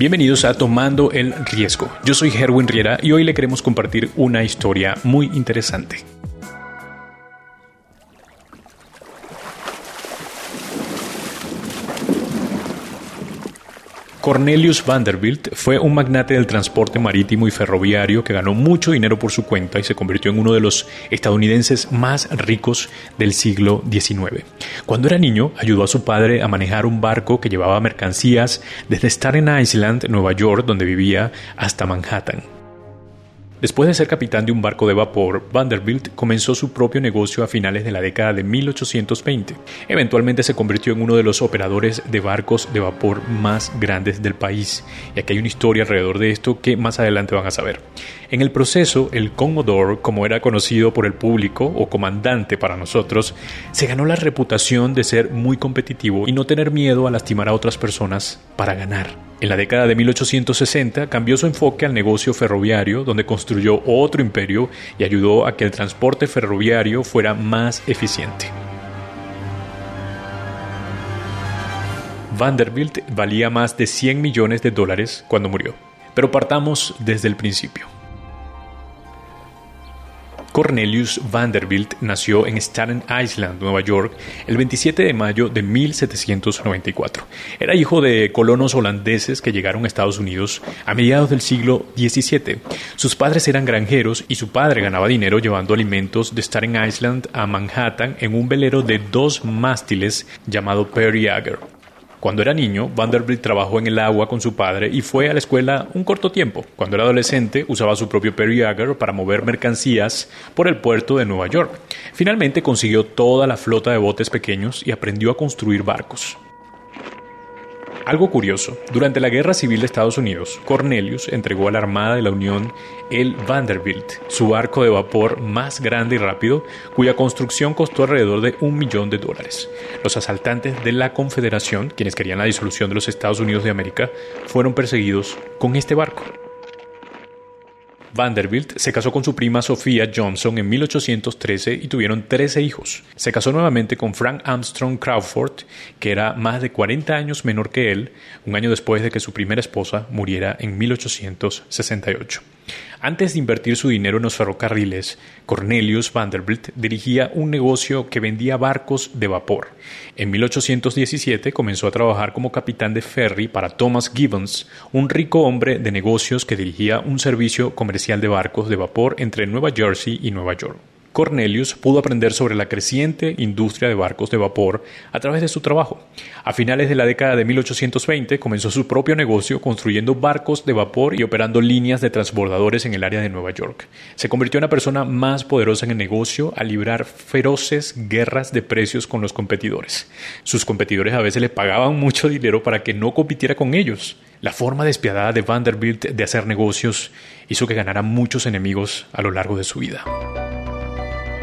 Bienvenidos a Tomando el Riesgo. Yo soy Herwin Riera y hoy le queremos compartir una historia muy interesante. Cornelius Vanderbilt fue un magnate del transporte marítimo y ferroviario que ganó mucho dinero por su cuenta y se convirtió en uno de los estadounidenses más ricos del siglo XIX. Cuando era niño, ayudó a su padre a manejar un barco que llevaba mercancías desde Staten Island, Nueva York, donde vivía, hasta Manhattan. Después de ser capitán de un barco de vapor, Vanderbilt comenzó su propio negocio a finales de la década de 1820. Eventualmente se convirtió en uno de los operadores de barcos de vapor más grandes del país. Y aquí hay una historia alrededor de esto que más adelante van a saber. En el proceso, el Commodore, como era conocido por el público o comandante para nosotros, se ganó la reputación de ser muy competitivo y no tener miedo a lastimar a otras personas para ganar. En la década de 1860 cambió su enfoque al negocio ferroviario, donde construyó otro imperio y ayudó a que el transporte ferroviario fuera más eficiente. Vanderbilt valía más de 100 millones de dólares cuando murió. Pero partamos desde el principio. Cornelius Vanderbilt nació en Staten Island, Nueva York, el 27 de mayo de 1794. Era hijo de colonos holandeses que llegaron a Estados Unidos a mediados del siglo XVII. Sus padres eran granjeros y su padre ganaba dinero llevando alimentos de Staten Island a Manhattan en un velero de dos mástiles llamado Perry cuando era niño, Vanderbilt trabajó en el agua con su padre y fue a la escuela un corto tiempo. Cuando era adolescente, usaba su propio Perry para mover mercancías por el puerto de Nueva York. Finalmente consiguió toda la flota de botes pequeños y aprendió a construir barcos. Algo curioso, durante la Guerra Civil de Estados Unidos, Cornelius entregó a la Armada de la Unión el Vanderbilt, su barco de vapor más grande y rápido, cuya construcción costó alrededor de un millón de dólares. Los asaltantes de la Confederación, quienes querían la disolución de los Estados Unidos de América, fueron perseguidos con este barco. Vanderbilt se casó con su prima Sofía Johnson en 1813 y tuvieron 13 hijos. Se casó nuevamente con Frank Armstrong Crawford, que era más de 40 años menor que él, un año después de que su primera esposa muriera en 1868. Antes de invertir su dinero en los ferrocarriles, Cornelius Vanderbilt dirigía un negocio que vendía barcos de vapor. En 1817 comenzó a trabajar como capitán de ferry para Thomas Gibbons, un rico hombre de negocios que dirigía un servicio comercial de barcos de vapor entre Nueva Jersey y Nueva York. Cornelius pudo aprender sobre la creciente industria de barcos de vapor a través de su trabajo. A finales de la década de 1820 comenzó su propio negocio construyendo barcos de vapor y operando líneas de transbordadores en el área de Nueva York. Se convirtió en la persona más poderosa en el negocio al librar feroces guerras de precios con los competidores. Sus competidores a veces le pagaban mucho dinero para que no compitiera con ellos. La forma despiadada de Vanderbilt de hacer negocios hizo que ganara muchos enemigos a lo largo de su vida.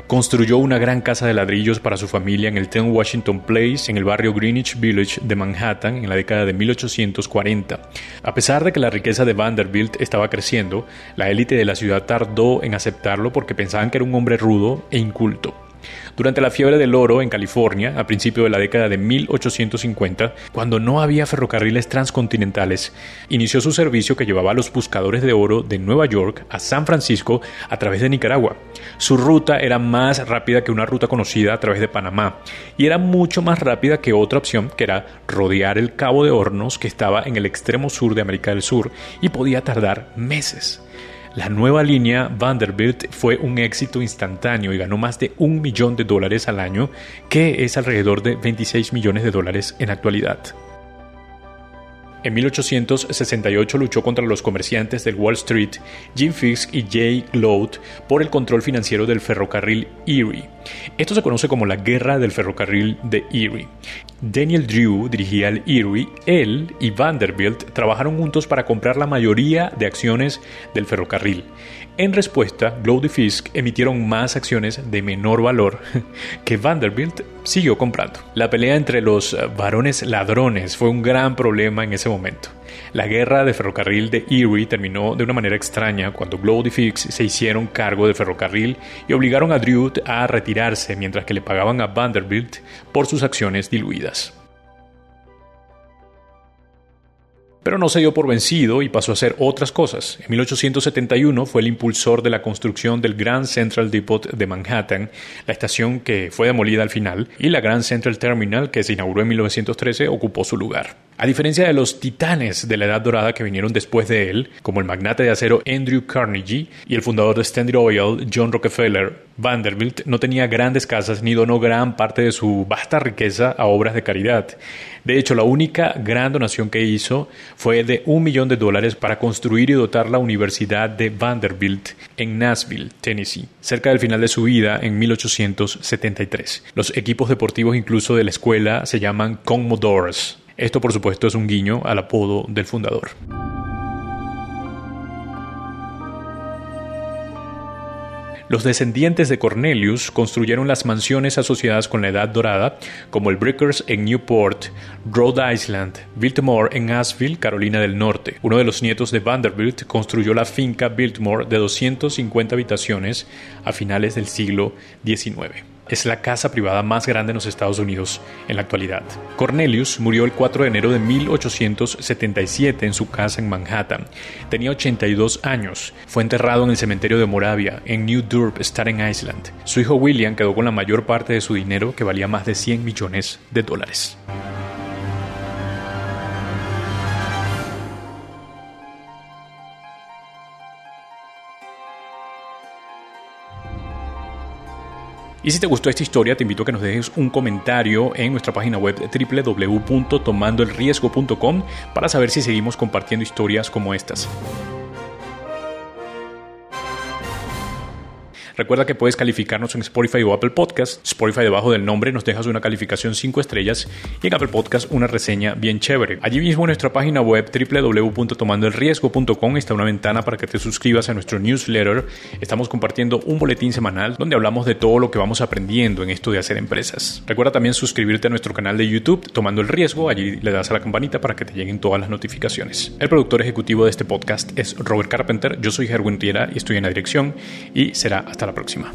Construyó una gran casa de ladrillos para su familia en el 10 Washington Place, en el barrio Greenwich Village de Manhattan, en la década de 1840. A pesar de que la riqueza de Vanderbilt estaba creciendo, la élite de la ciudad tardó en aceptarlo porque pensaban que era un hombre rudo e inculto. Durante la fiebre del oro en California, a principios de la década de 1850, cuando no había ferrocarriles transcontinentales, inició su servicio que llevaba a los buscadores de oro de Nueva York a San Francisco a través de Nicaragua. Su ruta era más rápida que una ruta conocida a través de Panamá y era mucho más rápida que otra opción que era rodear el Cabo de Hornos que estaba en el extremo sur de América del Sur y podía tardar meses. La nueva línea Vanderbilt fue un éxito instantáneo y ganó más de un millón de dólares al año, que es alrededor de 26 millones de dólares en actualidad. En 1868 luchó contra los comerciantes del Wall Street, Jim Fisk y Jay Gloat, por el control financiero del ferrocarril Erie. Esto se conoce como la Guerra del Ferrocarril de Erie. Daniel Drew dirigía el Erie, él y Vanderbilt trabajaron juntos para comprar la mayoría de acciones del ferrocarril. En respuesta, Glow Fisk emitieron más acciones de menor valor que Vanderbilt siguió comprando. La pelea entre los varones ladrones fue un gran problema en ese momento. La guerra de ferrocarril de Erie terminó de una manera extraña cuando Glow se hicieron cargo del ferrocarril y obligaron a Drew a retirarse mientras que le pagaban a Vanderbilt por sus acciones diluidas. Pero no se dio por vencido y pasó a hacer otras cosas. En 1871 fue el impulsor de la construcción del Grand Central Depot de Manhattan, la estación que fue demolida al final, y la Grand Central Terminal, que se inauguró en 1913, ocupó su lugar. A diferencia de los titanes de la Edad Dorada que vinieron después de él, como el magnate de acero Andrew Carnegie y el fundador de Standard Oil, John Rockefeller, Vanderbilt no tenía grandes casas ni donó gran parte de su vasta riqueza a obras de caridad. De hecho, la única gran donación que hizo fue de un millón de dólares para construir y dotar la Universidad de Vanderbilt en Nashville, Tennessee, cerca del final de su vida en 1873. Los equipos deportivos incluso de la escuela se llaman Commodores. Esto por supuesto es un guiño al apodo del fundador. Los descendientes de Cornelius construyeron las mansiones asociadas con la Edad Dorada, como el Brickers en Newport, Rhode Island, Biltmore en Asheville, Carolina del Norte. Uno de los nietos de Vanderbilt construyó la finca Biltmore de 250 habitaciones a finales del siglo XIX es la casa privada más grande en los Estados Unidos en la actualidad. Cornelius murió el 4 de enero de 1877 en su casa en Manhattan. Tenía 82 años. Fue enterrado en el cementerio de Moravia, en New Durb, Staten Island. Su hijo William quedó con la mayor parte de su dinero, que valía más de 100 millones de dólares. Y si te gustó esta historia, te invito a que nos dejes un comentario en nuestra página web www.tomandoelriesgo.com para saber si seguimos compartiendo historias como estas. Recuerda que puedes calificarnos en Spotify o Apple Podcast. Spotify debajo del nombre nos dejas una calificación 5 estrellas y en Apple Podcast una reseña bien chévere. Allí mismo en nuestra página web www.tomandoelriesgo.com está una ventana para que te suscribas a nuestro newsletter. Estamos compartiendo un boletín semanal donde hablamos de todo lo que vamos aprendiendo en esto de hacer empresas. Recuerda también suscribirte a nuestro canal de YouTube Tomando el Riesgo. Allí le das a la campanita para que te lleguen todas las notificaciones. El productor ejecutivo de este podcast es Robert Carpenter. Yo soy Gerwin Riera y estoy en la dirección y será hasta la próxima.